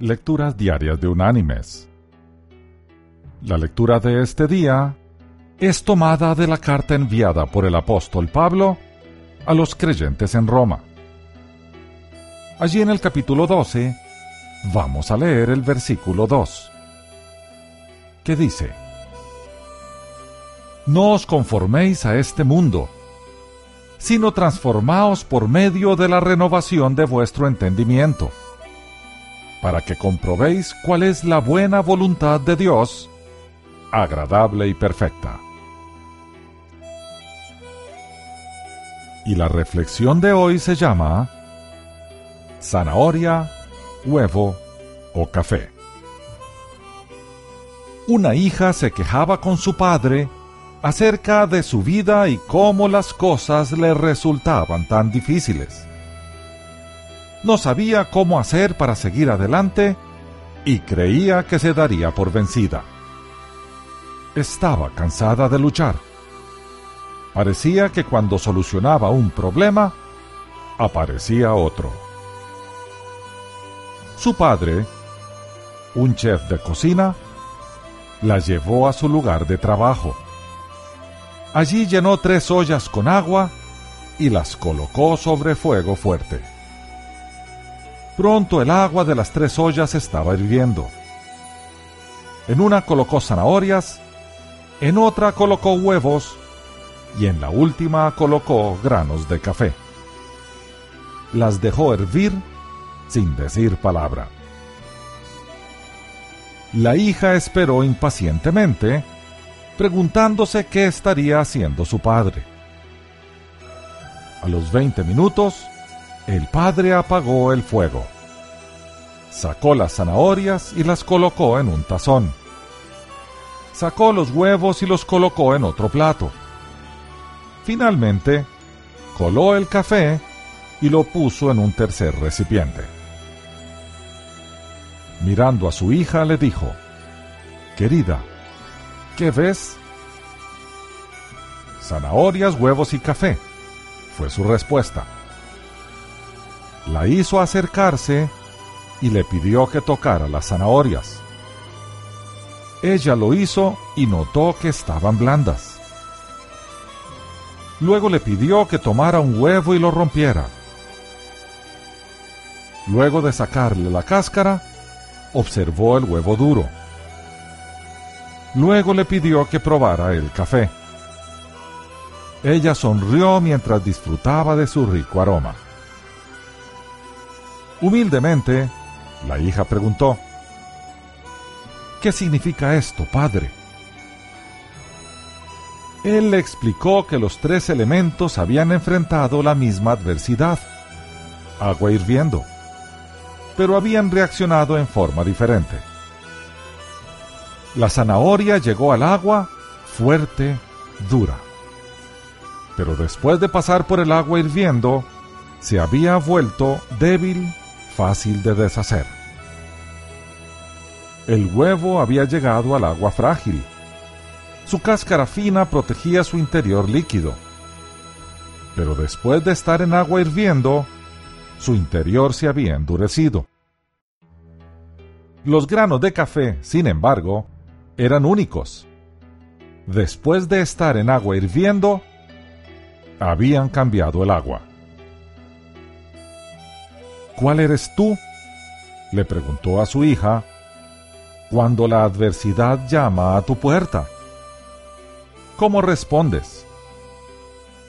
Lecturas Diarias de Unánimes. La lectura de este día es tomada de la carta enviada por el apóstol Pablo a los creyentes en Roma. Allí en el capítulo 12 vamos a leer el versículo 2, que dice, No os conforméis a este mundo, sino transformaos por medio de la renovación de vuestro entendimiento, para que comprobéis cuál es la buena voluntad de Dios, agradable y perfecta. Y la reflexión de hoy se llama Zanahoria, huevo o café. Una hija se quejaba con su padre acerca de su vida y cómo las cosas le resultaban tan difíciles. No sabía cómo hacer para seguir adelante y creía que se daría por vencida. Estaba cansada de luchar. Parecía que cuando solucionaba un problema, aparecía otro. Su padre, un chef de cocina, la llevó a su lugar de trabajo Allí llenó tres ollas con agua y las colocó sobre fuego fuerte. Pronto el agua de las tres ollas estaba hirviendo. En una colocó zanahorias, en otra colocó huevos y en la última colocó granos de café. Las dejó hervir sin decir palabra. La hija esperó impacientemente preguntándose qué estaría haciendo su padre. A los 20 minutos, el padre apagó el fuego. Sacó las zanahorias y las colocó en un tazón. Sacó los huevos y los colocó en otro plato. Finalmente, coló el café y lo puso en un tercer recipiente. Mirando a su hija le dijo, Querida, ¿Qué ves? Zanahorias, huevos y café, fue su respuesta. La hizo acercarse y le pidió que tocara las zanahorias. Ella lo hizo y notó que estaban blandas. Luego le pidió que tomara un huevo y lo rompiera. Luego de sacarle la cáscara, observó el huevo duro. Luego le pidió que probara el café. Ella sonrió mientras disfrutaba de su rico aroma. Humildemente, la hija preguntó, ¿Qué significa esto, padre? Él le explicó que los tres elementos habían enfrentado la misma adversidad, agua hirviendo, pero habían reaccionado en forma diferente. La zanahoria llegó al agua fuerte, dura. Pero después de pasar por el agua hirviendo, se había vuelto débil, fácil de deshacer. El huevo había llegado al agua frágil. Su cáscara fina protegía su interior líquido. Pero después de estar en agua hirviendo, su interior se había endurecido. Los granos de café, sin embargo, eran únicos. Después de estar en agua hirviendo, habían cambiado el agua. ¿Cuál eres tú? le preguntó a su hija cuando la adversidad llama a tu puerta. ¿Cómo respondes?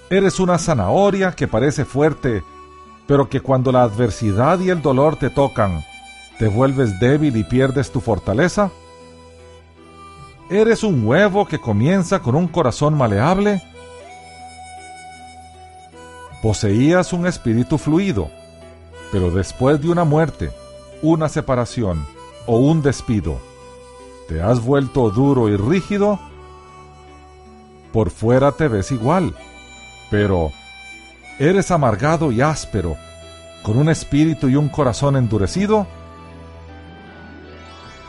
¿Eres una zanahoria que parece fuerte, pero que cuando la adversidad y el dolor te tocan, te vuelves débil y pierdes tu fortaleza? ¿Eres un huevo que comienza con un corazón maleable? Poseías un espíritu fluido, pero después de una muerte, una separación o un despido, ¿te has vuelto duro y rígido? Por fuera te ves igual, pero ¿eres amargado y áspero, con un espíritu y un corazón endurecido?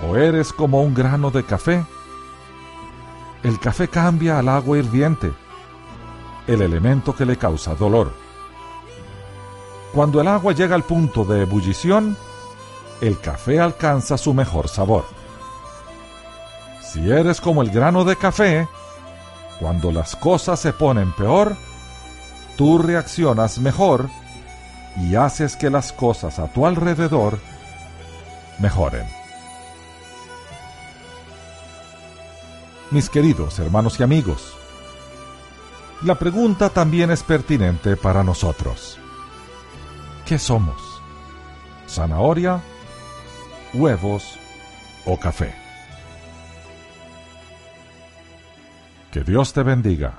¿O eres como un grano de café? el café cambia al agua hirviente, el elemento que le causa dolor. Cuando el agua llega al punto de ebullición, el café alcanza su mejor sabor. Si eres como el grano de café, cuando las cosas se ponen peor, tú reaccionas mejor y haces que las cosas a tu alrededor mejoren. Mis queridos hermanos y amigos, la pregunta también es pertinente para nosotros. ¿Qué somos? ¿Zanahoria, huevos o café? Que Dios te bendiga.